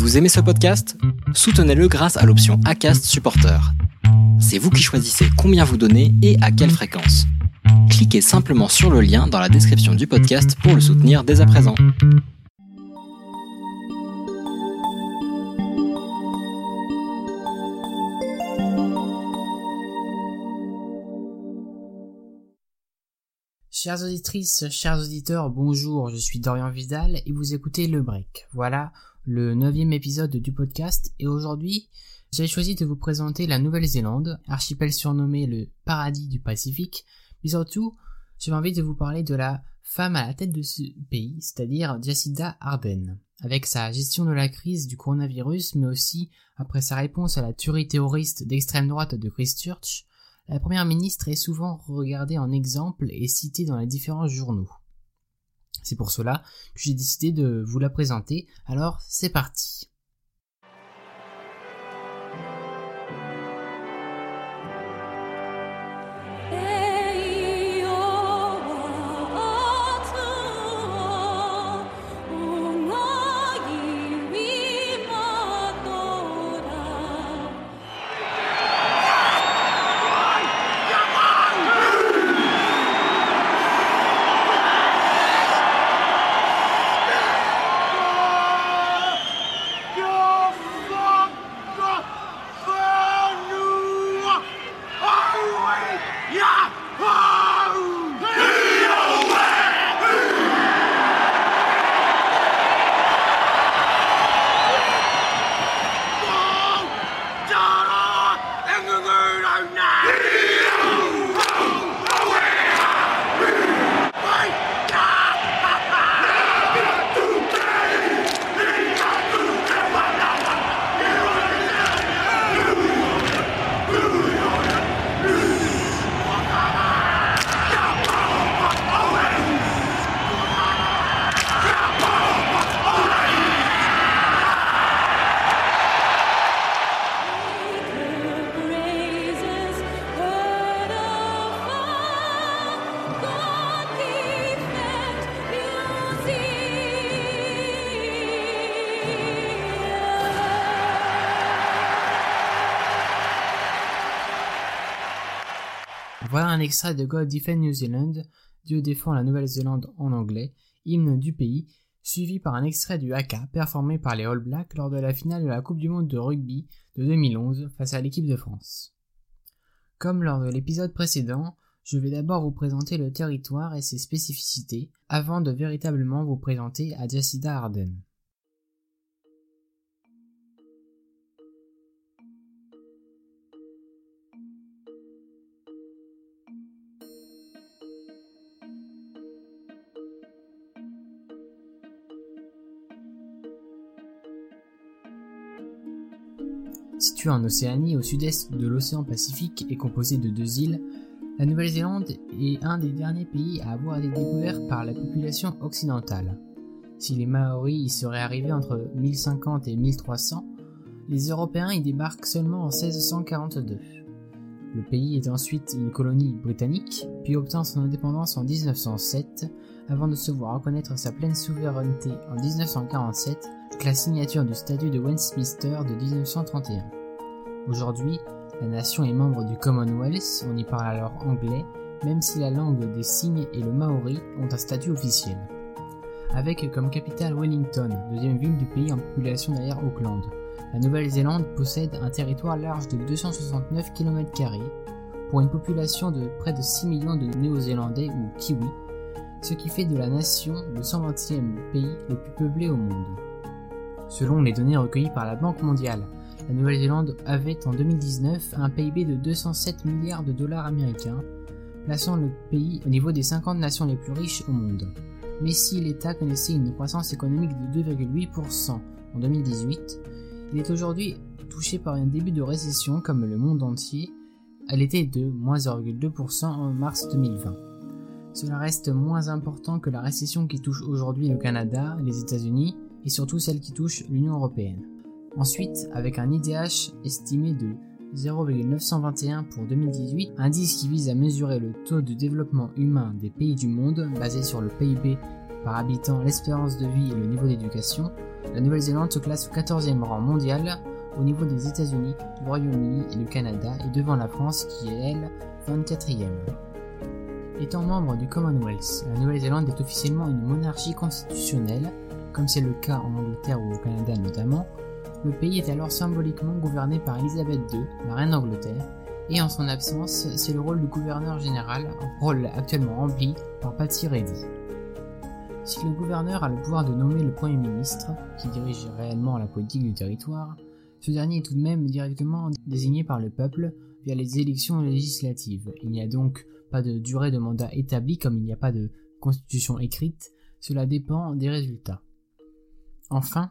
Vous aimez ce podcast? Soutenez-le grâce à l'option ACAST Supporter. C'est vous qui choisissez combien vous donnez et à quelle fréquence. Cliquez simplement sur le lien dans la description du podcast pour le soutenir dès à présent. Chères auditrices, chers auditeurs, bonjour, je suis Dorian Vidal et vous écoutez Le Break. Voilà le neuvième épisode du podcast. Et aujourd'hui j'ai choisi de vous présenter la Nouvelle-Zélande, archipel surnommé le paradis du Pacifique, mais surtout j'ai envie de vous parler de la femme à la tête de ce pays, c'est-à-dire Jacinda Ardern, avec sa gestion de la crise du coronavirus, mais aussi après sa réponse à la tuerie terroriste d'extrême droite de Christchurch, la première ministre est souvent regardée en exemple et citée dans les différents journaux. C'est pour cela que j'ai décidé de vous la présenter, alors c'est parti. Un extrait de God Defend New Zealand, Dieu défend la Nouvelle-Zélande en anglais, hymne du pays, suivi par un extrait du haka performé par les All Blacks lors de la finale de la Coupe du Monde de rugby de 2011 face à l'équipe de France. Comme lors de l'épisode précédent, je vais d'abord vous présenter le territoire et ses spécificités avant de véritablement vous présenter à Jacinda En Océanie au sud-est de l'océan Pacifique et composée de deux îles, la Nouvelle-Zélande est un des derniers pays à avoir été découvert par la population occidentale. Si les Maoris y seraient arrivés entre 1050 et 1300, les Européens y débarquent seulement en 1642. Le pays est ensuite une colonie britannique, puis obtint son indépendance en 1907, avant de se voir reconnaître sa pleine souveraineté en 1947 avec la signature du statut de Westminster de 1931. Aujourd'hui, la nation est membre du Commonwealth, on y parle alors anglais, même si la langue des signes et le maori ont un statut officiel. Avec comme capitale Wellington, deuxième ville du pays en population derrière Auckland. La Nouvelle-Zélande possède un territoire large de 269 km pour une population de près de 6 millions de Néo-Zélandais ou Kiwis, ce qui fait de la nation le 120e pays le plus peuplé au monde. Selon les données recueillies par la Banque mondiale, la Nouvelle-Zélande avait en 2019 un PIB de 207 milliards de dollars américains, plaçant le pays au niveau des 50 nations les plus riches au monde. Mais si l'État connaissait une croissance économique de 2,8% en 2018, il est aujourd'hui touché par un début de récession comme le monde entier. Elle était de moins 0,2% en mars 2020. Cela reste moins important que la récession qui touche aujourd'hui le Canada, les États-Unis et surtout celle qui touche l'Union européenne. Ensuite, avec un IDH estimé de 0,921 pour 2018, indice qui vise à mesurer le taux de développement humain des pays du monde basé sur le PIB par habitant, l'espérance de vie et le niveau d'éducation, la Nouvelle-Zélande se classe au 14e rang mondial au niveau des États-Unis, du Royaume-Uni et du Canada et devant la France qui est elle 24e. Étant membre du Commonwealth, la Nouvelle-Zélande est officiellement une monarchie constitutionnelle, comme c'est le cas en Angleterre ou au Canada notamment. Le pays est alors symboliquement gouverné par Elisabeth II, la reine d'Angleterre, et en son absence, c'est le rôle du gouverneur général, rôle actuellement rempli par Patty Reddy. Si le gouverneur a le pouvoir de nommer le Premier ministre, qui dirige réellement la politique du territoire, ce dernier est tout de même directement désigné par le peuple via les élections législatives. Il n'y a donc pas de durée de mandat établie comme il n'y a pas de constitution écrite, cela dépend des résultats. Enfin,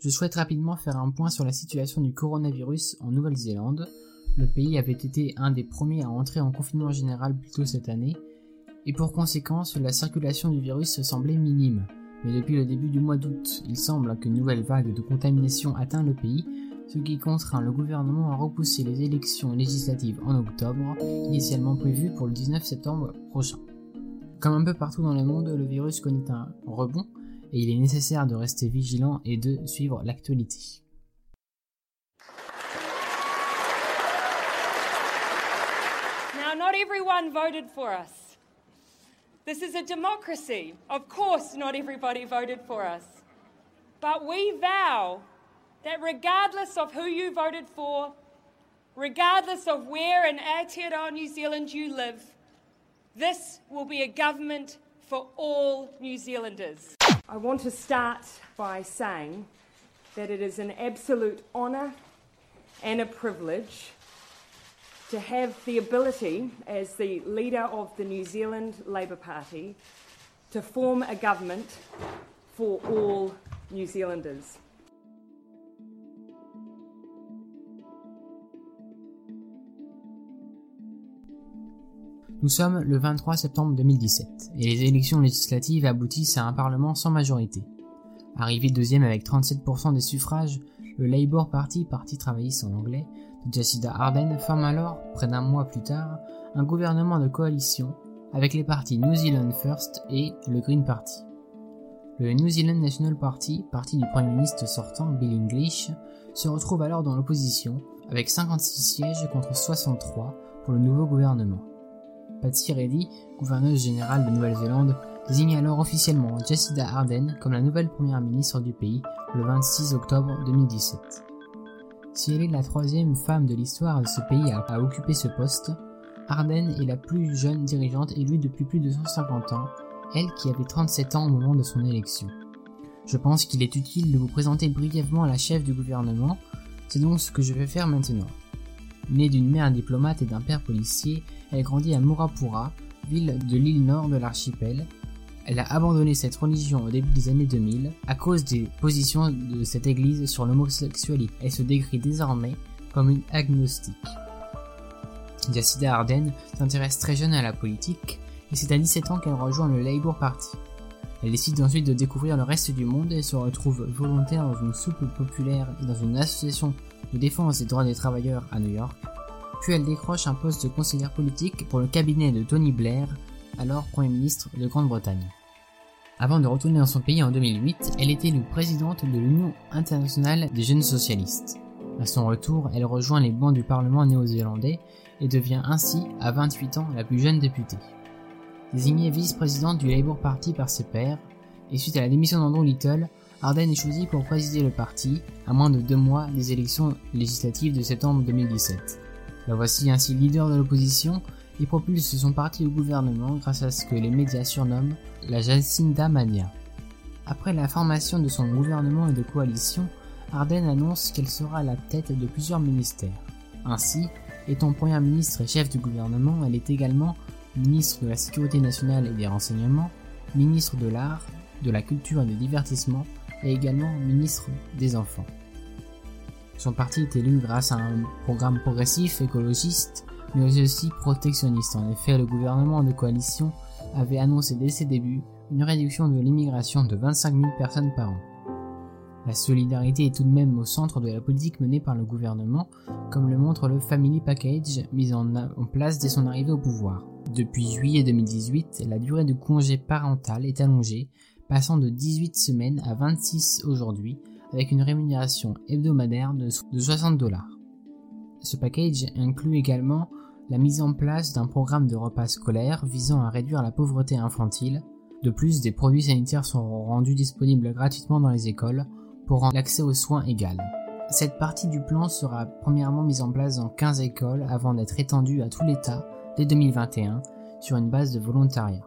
je souhaite rapidement faire un point sur la situation du coronavirus en Nouvelle-Zélande. Le pays avait été un des premiers à entrer en confinement général plus tôt cette année, et pour conséquence, la circulation du virus semblait minime. Mais depuis le début du mois d'août, il semble qu'une nouvelle vague de contamination atteint le pays, ce qui contraint le gouvernement à repousser les élections législatives en octobre, initialement prévues pour le 19 septembre prochain. Comme un peu partout dans le monde, le virus connaît un rebond et il est nécessaire de rester vigilant et de suivre l'actualité. Now, not everyone voted for us. This is a democracy. Of course, not everybody voted for us. But we vow that regardless of who you voted for, regardless of where in Aotearoa, New Zealand you live, this will be a government for all New Zealanders. I want to start by saying that it is an absolute honour and a privilege to have the ability, as the leader of the New Zealand Labour Party, to form a government for all New Zealanders. Nous sommes le 23 septembre 2017 et les élections législatives aboutissent à un parlement sans majorité. Arrivé deuxième avec 37% des suffrages, le Labour Party, parti travailliste en anglais, de Jacinda Ardern forme alors, près d'un mois plus tard, un gouvernement de coalition avec les partis New Zealand First et le Green Party. Le New Zealand National Party, parti du Premier ministre sortant Bill English, se retrouve alors dans l'opposition avec 56 sièges contre 63 pour le nouveau gouvernement. Patsy Reddy, gouverneuse générale de Nouvelle-Zélande, désigne alors officiellement Jacinda Ardern comme la nouvelle première ministre du pays le 26 octobre 2017. Si elle est la troisième femme de l'histoire de ce pays à, occuper ce poste, Ardern est la plus jeune dirigeante élue depuis plus de 150 ans, elle qui avait 37 ans au moment de son élection. Je pense qu'il est utile de vous présenter brièvement la chef du gouvernement, c'est donc ce que je vais faire maintenant. Née d'une mère diplomate et d'un père policier, elle grandit à Murapura, ville de l'île nord de l'archipel. Elle a abandonné cette religion au début des années 2000 à cause des positions de cette église sur l'homosexualité. Elle se décrit désormais comme une agnostique. Jacinda Ardern s'intéresse très jeune à la politique et c'est à 17 ans qu'elle rejoint le Labour Party. Elle décide ensuite de découvrir le reste du monde et se retrouve volontaire dans une soupe populaire et dans une association de défense des droits des travailleurs à New York puis elle décroche un poste de conseillère politique pour le cabinet de Tony Blair, alors Premier ministre de Grande-Bretagne. Avant de retourner dans son pays en 2008, elle était élue présidente de l'Union internationale des jeunes socialistes. À son retour, elle rejoint les bancs du Parlement néo-zélandais et devient ainsi, à 28 ans, la plus jeune députée. Désignée vice-présidente du Labour Party par ses pairs, et suite à la démission d'Andrew Little, Arden est choisie pour présider le parti, à moins de deux mois des élections législatives de septembre 2017. La voici ainsi leader de l'opposition et propulse son parti au gouvernement grâce à ce que les médias surnomment la Jacinda Mania. Après la formation de son gouvernement et de coalition, Arden annonce qu'elle sera à la tête de plusieurs ministères. Ainsi, étant première ministre et chef du gouvernement, elle est également ministre de la Sécurité nationale et des renseignements, ministre de l'art, de la culture et des divertissements et également ministre des enfants. Son parti est élu grâce à un programme progressif, écologiste, mais aussi protectionniste. En effet, le gouvernement de coalition avait annoncé dès ses débuts une réduction de l'immigration de 25 000 personnes par an. La solidarité est tout de même au centre de la politique menée par le gouvernement, comme le montre le Family Package mis en, place dès son arrivée au pouvoir. Depuis juillet 2018, la durée de congé parental est allongée, passant de 18 semaines à 26 aujourd'hui, avec une rémunération hebdomadaire de 60 dollars. Ce package inclut également la mise en place d'un programme de repas scolaires visant à réduire la pauvreté infantile. De plus, des produits sanitaires seront rendus disponibles gratuitement dans les écoles pour rendre l'accès aux soins égal. Cette partie du plan sera premièrement mise en place dans 15 écoles avant d'être étendue à tout l'État dès 2021 sur une base de volontariat.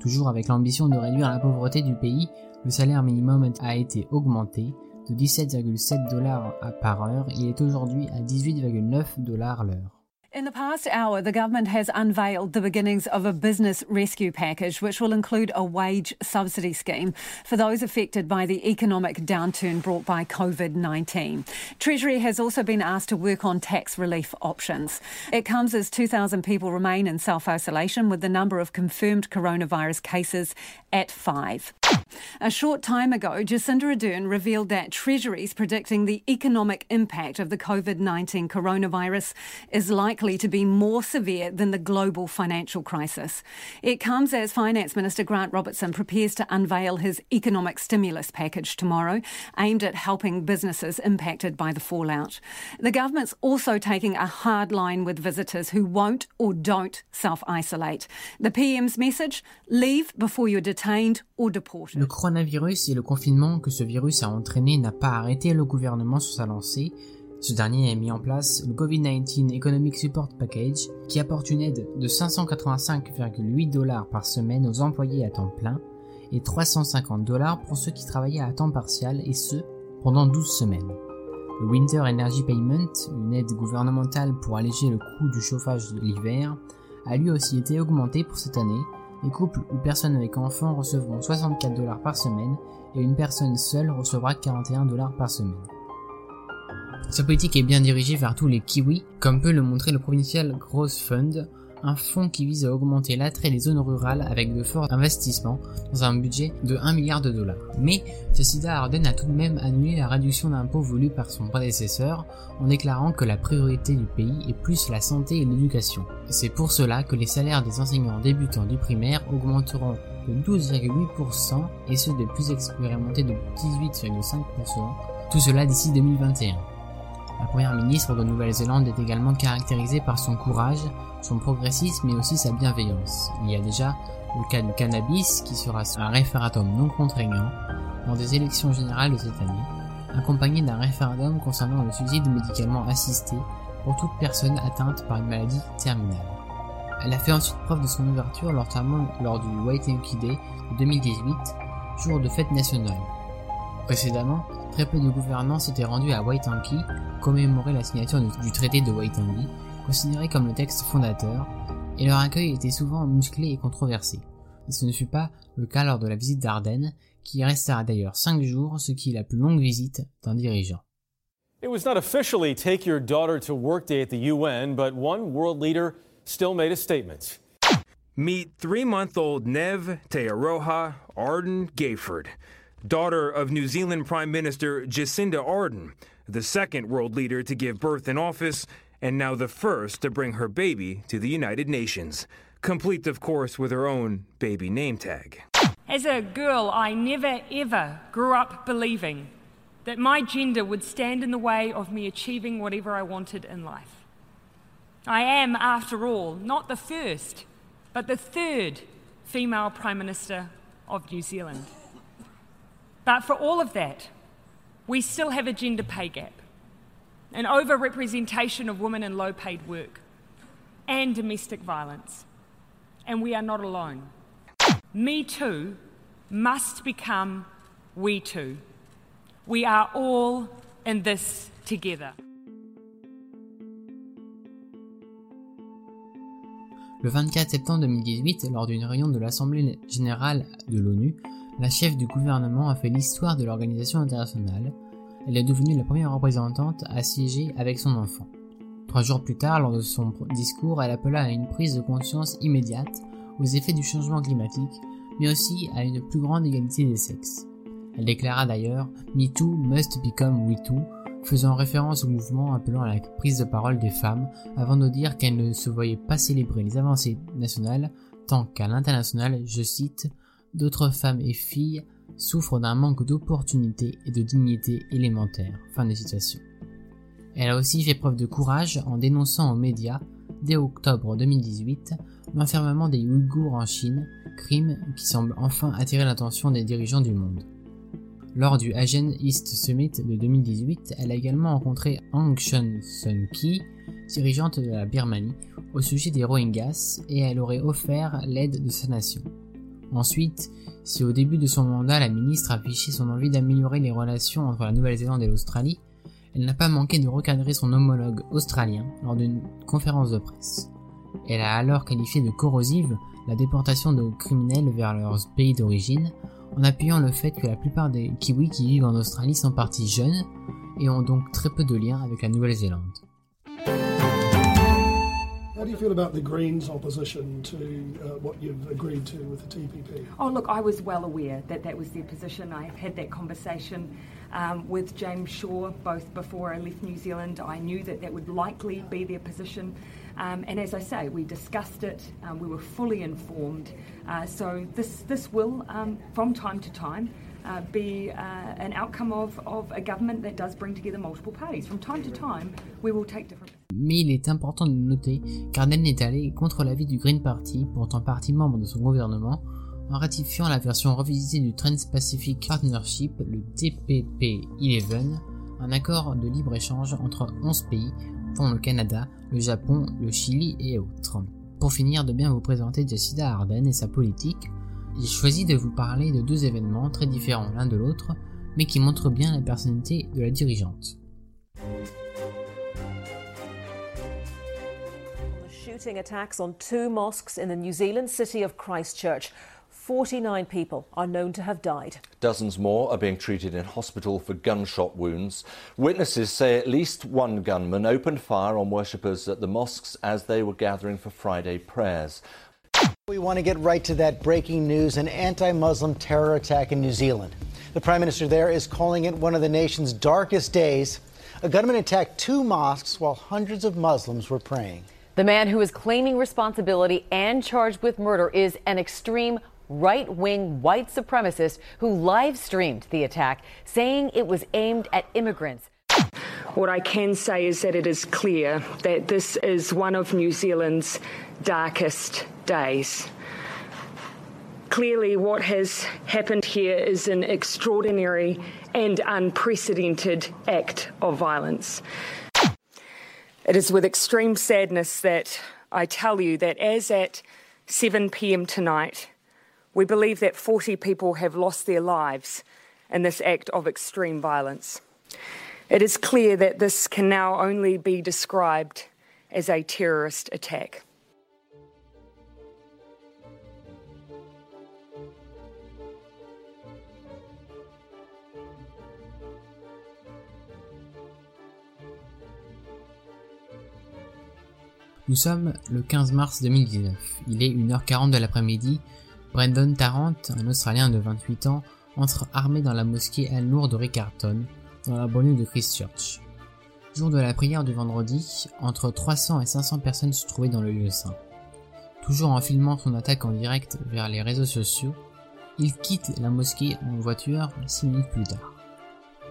Toujours avec l'ambition de réduire la pauvreté du pays, le salaire minimum a été augmenté de 17,7 dollars par heure, il est aujourd'hui à 18,9 dollars l'heure. In the past hour, the government has unveiled the beginnings of a business rescue package, which will include a wage subsidy scheme for those affected by the economic downturn brought by COVID 19. Treasury has also been asked to work on tax relief options. It comes as 2,000 people remain in self isolation, with the number of confirmed coronavirus cases at five. A short time ago, Jacinda Ardern revealed that Treasury is predicting the economic impact of the COVID 19 coronavirus is likely likely to be more severe than the global financial crisis. It comes as Finance Minister Grant Robertson prepares to unveil his economic stimulus package tomorrow, aimed at helping businesses impacted by the fallout. The government's also taking a hard line with visitors who won't or don't self isolate. The PM's message leave before you're detained or deported. Le coronavirus et le confinement que ce virus a entraîné n'a pas arrêté le gouvernement sur sa lancée. Ce dernier a mis en place le COVID-19 Economic Support Package qui apporte une aide de 585,8 dollars par semaine aux employés à temps plein et 350 dollars pour ceux qui travaillaient à temps partiel et ce pendant 12 semaines. Le Winter Energy Payment, une aide gouvernementale pour alléger le coût du chauffage de l'hiver, a lui aussi été augmenté pour cette année. Les couples ou personnes avec enfants recevront 64 dollars par semaine et une personne seule recevra 41 dollars par semaine. Sa politique est bien dirigée vers tous les kiwis, comme peut le montrer le Provincial Growth Fund, un fonds qui vise à augmenter l'attrait des zones rurales avec de forts investissements dans un budget de 1 milliard de dollars. Mais Jacinda Ardern a tout de même annulé la réduction d'impôts voulue par son prédécesseur en déclarant que la priorité du pays est plus la santé et l'éducation. C'est pour cela que les salaires des enseignants débutants du primaire augmenteront de 12,8% et ceux des plus expérimentés de 18,5%, tout cela d'ici 2021. La première ministre de Nouvelle-Zélande est également caractérisée par son courage, son progressisme et aussi sa bienveillance. Il y a déjà le cas du cannabis qui sera un référendum non contraignant dans des élections générales de cette année, accompagné d'un référendum concernant le suicide médicalement assisté pour toute personne atteinte par une maladie terminale. Elle a fait ensuite preuve de son ouverture lors du Waitangi Day de 2018, jour de fête nationale. Précédemment, très peu de gouvernants s'étaient rendus à Waitangi commémorer la signature du traité de Waitangi, considéré comme le texte fondateur, et leur accueil était souvent musclé et controversé. Ce ne fut pas le cas lors de la visite d'Ardennes, qui restera d'ailleurs cinq jours, ce qui est la plus longue visite d'un dirigeant. It was not officially take your daughter to work day at the UN, but one world leader still made a statement. Meet three month old Nev Tearoha Arden Gayford. Daughter of New Zealand Prime Minister Jacinda Ardern, the second world leader to give birth in office, and now the first to bring her baby to the United Nations, complete, of course, with her own baby name tag. As a girl, I never ever grew up believing that my gender would stand in the way of me achieving whatever I wanted in life. I am, after all, not the first, but the third female Prime Minister of New Zealand. But for all of that, we still have a gender pay gap, an overrepresentation of women in low paid work, and domestic violence. And we are not alone. Me Too must become We Too. We are all in this together. Le 24 septembre 2018, lors d'une réunion de l'Assemblée générale de l'ONU, la chef du gouvernement a fait l'histoire de l'organisation internationale. Elle est devenue la première représentante à siéger avec son enfant. Trois jours plus tard, lors de son discours, elle appela à une prise de conscience immédiate aux effets du changement climatique, mais aussi à une plus grande égalité des sexes. Elle déclara d'ailleurs MeToo must become WeToo, faisant référence au mouvement appelant à la prise de parole des femmes, avant de dire qu'elle ne se voyait pas célébrer les avancées nationales tant qu'à l'international, je cite, d'autres femmes et filles souffrent d'un manque d'opportunités et de dignité élémentaire. Fin de. Elle a aussi fait preuve de courage en dénonçant aux médias, dès octobre 2018, l'enfermement des Ouïghours en Chine, crime qui semble enfin attirer l'attention des dirigeants du monde. Lors du Asian East Summit de 2018, elle a également rencontré Aung San Suu Kyi, dirigeante de la Birmanie, au sujet des Rohingyas et elle aurait offert l'aide de sa nation. Ensuite, si au début de son mandat la ministre affichait son envie d'améliorer les relations entre la Nouvelle-Zélande et l'Australie, elle n'a pas manqué de recadrer son homologue australien lors d'une conférence de presse. Elle a alors qualifié de corrosive la déportation de criminels vers leur pays d'origine, en appuyant le fait que la plupart des Kiwis qui vivent en Australie sont partis jeunes et ont donc très peu de liens avec la Nouvelle-Zélande. How do you feel about the Greens' opposition to uh, what you've agreed to with the TPP? Oh, look, I was well aware that that was their position. I had that conversation um, with James Shaw both before I left New Zealand. I knew that that would likely be their position. Um, and as I say, we discussed it, um, we were fully informed. Uh, so this, this will, um, from time to time, uh, be uh, an outcome of, of a government that does bring together multiple parties. From time to time, we will take different. Mais il est important de noter qu'Ardenne est allé contre l'avis du Green Party, pourtant partie membre de son gouvernement, en ratifiant la version revisitée du Trans-Pacific Partnership, le TPP-11, un accord de libre-échange entre 11 pays, dont le Canada, le Japon, le Chili et autres. Pour finir de bien vous présenter Jacinda Ardern et sa politique, j'ai choisi de vous parler de deux événements très différents l'un de l'autre, mais qui montrent bien la personnalité de la dirigeante. Shooting attacks on two mosques in the New Zealand city of Christchurch. 49 people are known to have died. Dozens more are being treated in hospital for gunshot wounds. Witnesses say at least one gunman opened fire on worshippers at the mosques as they were gathering for Friday prayers. We want to get right to that breaking news an anti Muslim terror attack in New Zealand. The Prime Minister there is calling it one of the nation's darkest days. A gunman attacked two mosques while hundreds of Muslims were praying. The man who is claiming responsibility and charged with murder is an extreme right wing white supremacist who live streamed the attack, saying it was aimed at immigrants. What I can say is that it is clear that this is one of New Zealand's darkest days. Clearly, what has happened here is an extraordinary and unprecedented act of violence. It is with extreme sadness that I tell you that as at 7 pm tonight, we believe that 40 people have lost their lives in this act of extreme violence. It is clear that this can now only be described as a terrorist attack. Nous sommes le 15 mars 2019. Il est 1h40 de l'après-midi. Brandon Tarrant, un Australien de 28 ans, entre armé dans la mosquée Al-Nour de Riccarton, dans la banlieue de Christchurch. Jour de la prière du vendredi, entre 300 et 500 personnes se trouvaient dans le lieu saint. Toujours en filmant son attaque en direct vers les réseaux sociaux, il quitte la mosquée en voiture 6 minutes plus tard.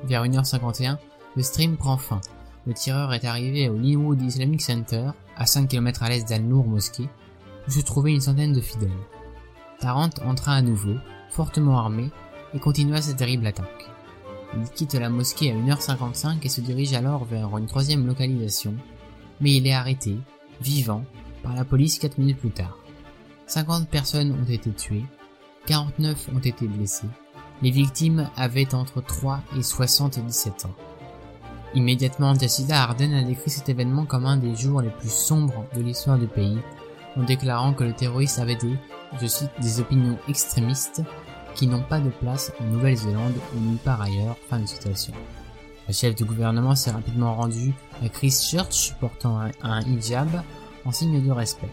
Vers 1h51, le stream prend fin. Le tireur est arrivé au Linwood Islamic Center, à 5 km à l'est d'Al-Nour mosquée, où se trouvaient une centaine de fidèles. Tarrant entra à nouveau, fortement armé, et continua sa terrible attaque. Il quitte la mosquée à 1h55 et se dirige alors vers une troisième localisation, mais il est arrêté, vivant, par la police 4 minutes plus tard. 50 personnes ont été tuées, 49 ont été blessées, les victimes avaient entre 3 et 77 ans. Immédiatement, Jacinda Ardern a décrit cet événement comme un des jours les plus sombres de l'histoire du pays, en déclarant que le terroriste avait des, je cite, des opinions extrémistes qui n'ont pas de place en Nouvelle-Zélande ou nulle part ailleurs. Fin de citation. Le chef du gouvernement s'est rapidement rendu à Christchurch portant un, un hijab en signe de respect.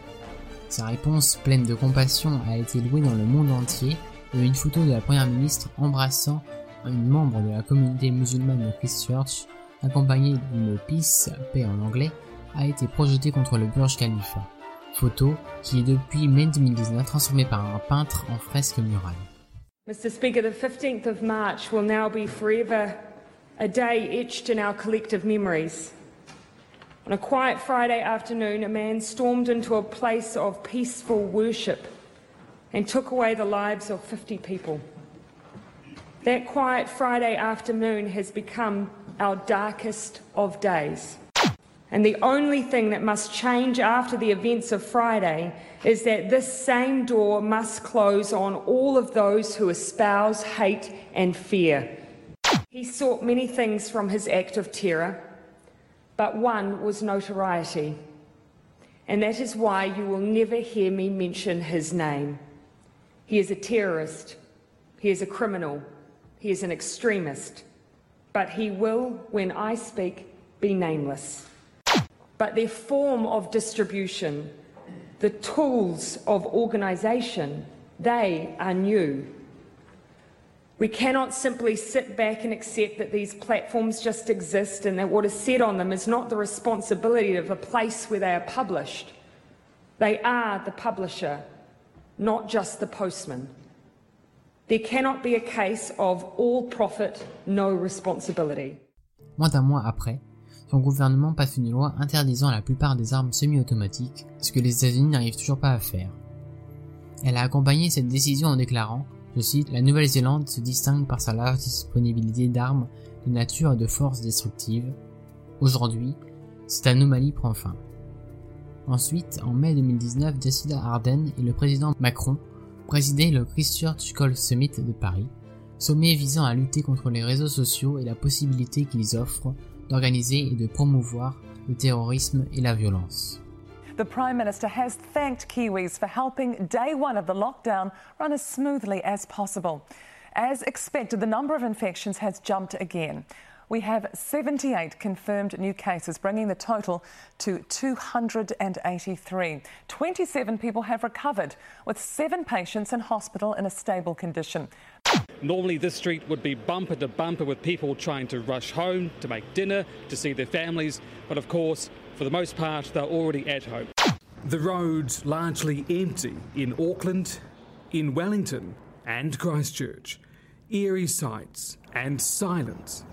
Sa réponse pleine de compassion a été louée dans le monde entier et une photo de la première ministre embrassant une membre de la communauté musulmane de Christchurch accompagnée d'une peace, paix en anglais, a été projetée contre le Burj Khalifa. Photo qui est depuis mai 2019 transformée par un peintre en fresque murale. Mr. Speaker, the 15th of March will now be forever a day etched in our collective memories. On a quiet Friday afternoon, a man stormed into a place of peaceful worship and took away the lives of 50 people. That quiet Friday afternoon has become our darkest of days. And the only thing that must change after the events of Friday is that this same door must close on all of those who espouse hate and fear. He sought many things from his act of terror, but one was notoriety. And that is why you will never hear me mention his name. He is a terrorist, he is a criminal, he is an extremist, but he will, when I speak, be nameless but their form of distribution, the tools of organisation, they are new. We cannot simply sit back and accept that these platforms just exist and that what is said on them is not the responsibility of the place where they are published. They are the publisher, not just the postman. There cannot be a case of all profit, no responsibility. Moins d'un mois après, son gouvernement passe une loi interdisant la plupart des armes semi-automatiques, ce que les États-Unis n'arrivent toujours pas à faire. Elle a accompagné cette décision en déclarant, je cite, La Nouvelle-Zélande se distingue par sa large disponibilité d'armes de nature et de force destructive. Aujourd'hui, cette anomalie prend fin. Ensuite, en mai 2019, Jacinda Ardern et le président Macron présidaient le Christchurch Call Summit de Paris, sommet visant à lutter contre les réseaux sociaux et la possibilité qu'ils offrent d'organiser et de promouvoir le terrorisme et la violence. The Prime Minister has thanked Kiwis for helping day one of the lockdown run as smoothly as possible. As expected, the number of infections has jumped again. We have 78 confirmed new cases, bringing the total to 283. 27 people have recovered, with seven patients in hospital in a stable condition. Normally, this street would be bumper to bumper with people trying to rush home, to make dinner, to see their families, but of course, for the most part, they're already at home. The roads largely empty in Auckland, in Wellington, and Christchurch. Eerie sights and silence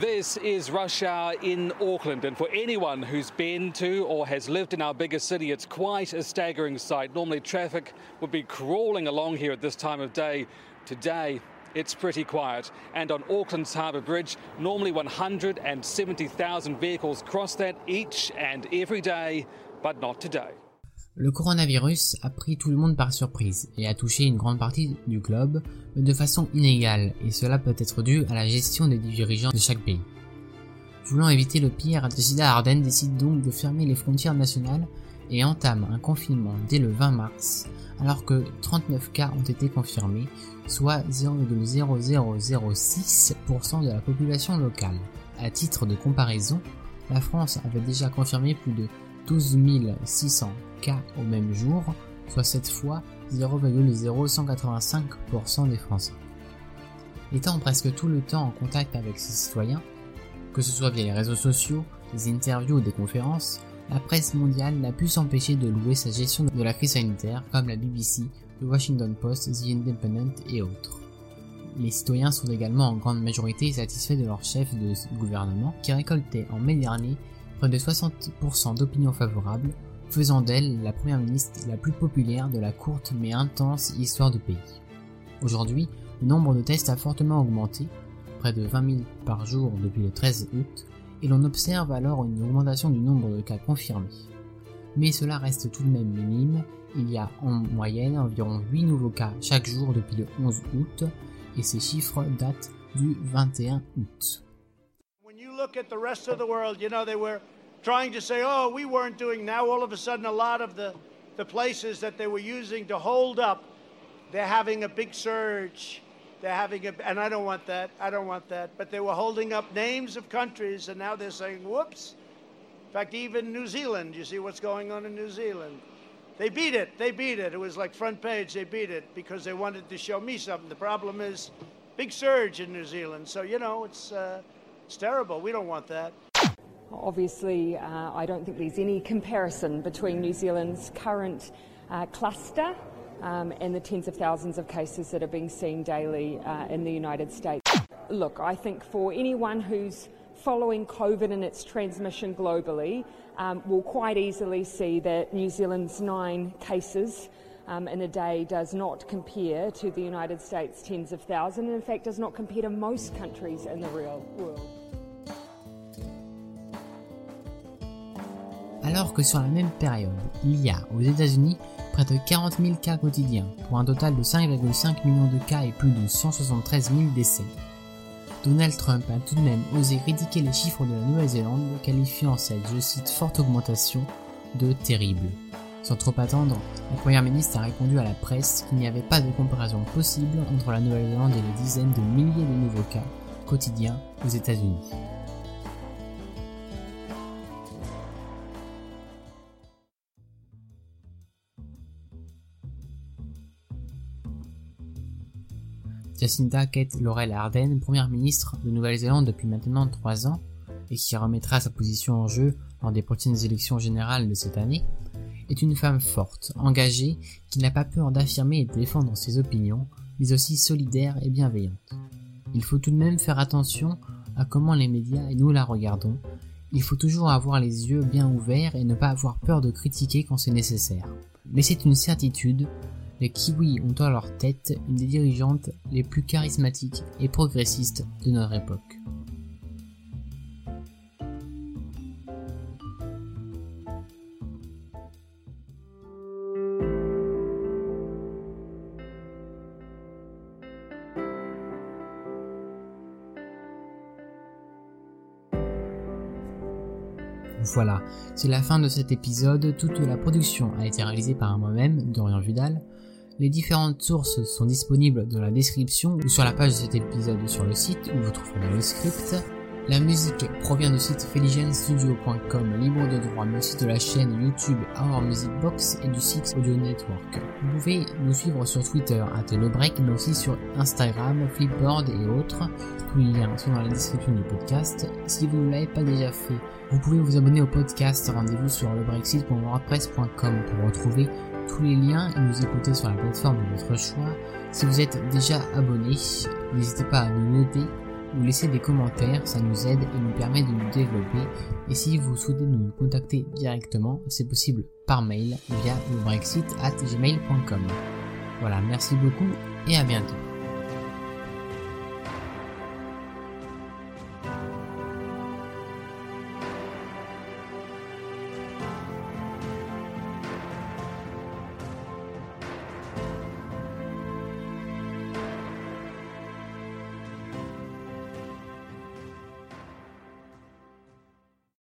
this is rush hour in Auckland, and for anyone who's been to or has lived in our biggest city, it's quite a staggering sight. Normally, traffic would be crawling along here at this time of day. Today, it's pretty quiet. And on Auckland's Harbour Bridge, normally 170,000 vehicles cross that each and every day, but not today. Le coronavirus a pris tout le monde par surprise et a touché une grande partie du globe, mais de façon inégale, et cela peut être dû à la gestion des dirigeants de chaque pays. Voulant éviter le pire, Jacinda Ardern décide donc de fermer les frontières nationales et entame un confinement dès le 20 mars, alors que 39 cas ont été confirmés, soit 0,0006% de la population locale. À titre de comparaison, la France avait déjà confirmé plus de 12 600 cas au même jour, soit cette fois 0,0185% des Français. Étant presque tout le temps en contact avec ses citoyens, que ce soit via les réseaux sociaux, des interviews ou des conférences, la presse mondiale n'a pu s'empêcher de louer sa gestion de la crise sanitaire comme la BBC, le Washington Post, The Independent et autres. Les citoyens sont également en grande majorité satisfaits de leur chef de gouvernement qui récoltait en mai dernier près de 60% d'opinions favorables, faisant d'elle la première ministre la plus populaire de la courte mais intense histoire du pays. Aujourd'hui, le nombre de tests a fortement augmenté, près de 20 000 par jour depuis le 13 août, et l'on observe alors une augmentation du nombre de cas confirmés. Mais cela reste tout de même minime, il y a en moyenne environ 8 nouveaux cas chaque jour depuis le 11 août, et ces chiffres datent du 21 août. Look at the rest of the world, you know, they were trying to say, oh, we weren't doing. Now, all of a sudden, a lot of the, the places that they were using to hold up, they're having a big surge. They're having a, and I don't want that. I don't want that. But they were holding up names of countries, and now they're saying, whoops. In fact, even New Zealand, you see what's going on in New Zealand. They beat it. They beat it. It was like front page. They beat it because they wanted to show me something. The problem is big surge in New Zealand. So, you know, it's. Uh, it's terrible. We don't want that. Obviously, uh, I don't think there's any comparison between New Zealand's current uh, cluster um, and the tens of thousands of cases that are being seen daily uh, in the United States. Look, I think for anyone who's following COVID and its transmission globally, um, will quite easily see that New Zealand's nine cases um, in a day does not compare to the United States' tens of thousands, and in fact does not compare to most countries in the real world. Alors que sur la même période, il y a aux États-Unis près de 40 000 cas quotidiens, pour un total de 5,5 millions de cas et plus de 173 000 décès. Donald Trump a tout de même osé critiquer les chiffres de la Nouvelle-Zélande, qualifiant cette, je cite, forte augmentation de terrible. Sans trop attendre, la première ministre a répondu à la presse qu'il n'y avait pas de comparaison possible entre la Nouvelle-Zélande et les dizaines de milliers de nouveaux cas quotidiens aux États-Unis. Jacinda Kate Laurel Arden, première ministre de Nouvelle-Zélande depuis maintenant trois ans, et qui remettra sa position en jeu lors des prochaines élections générales de cette année, est une femme forte, engagée, qui n'a pas peur d'affirmer et de défendre ses opinions, mais aussi solidaire et bienveillante. Il faut tout de même faire attention à comment les médias et nous la regardons. Il faut toujours avoir les yeux bien ouverts et ne pas avoir peur de critiquer quand c'est nécessaire. Mais c'est une certitude, les Kiwis ont à leur tête une des dirigeantes les plus charismatiques et progressistes de notre époque. Voilà, c'est la fin de cet épisode. Toute la production a été réalisée par moi-même, Dorian Vidal. Les différentes sources sont disponibles dans la description ou sur la page de cet épisode sur le site où vous trouverez le script. La musique provient du site feligenstudio.com, libre de droit, mais aussi de la chaîne YouTube Our Music Box et du site Audio Network. Vous pouvez nous suivre sur Twitter, à Break, mais aussi sur Instagram, Flipboard et autres. Tous les liens sont dans la description du podcast. Si vous ne l'avez pas déjà fait, vous pouvez vous abonner au podcast. Rendez-vous sur lebrexit.wordpress.com pour retrouver tous les liens et nous écouter sur la plateforme de votre choix. Si vous êtes déjà abonné, n'hésitez pas à nous noter ou laisser des commentaires, ça nous aide et nous permet de nous développer. Et si vous souhaitez nous contacter directement, c'est possible par mail via le. Voilà, merci beaucoup et à bientôt.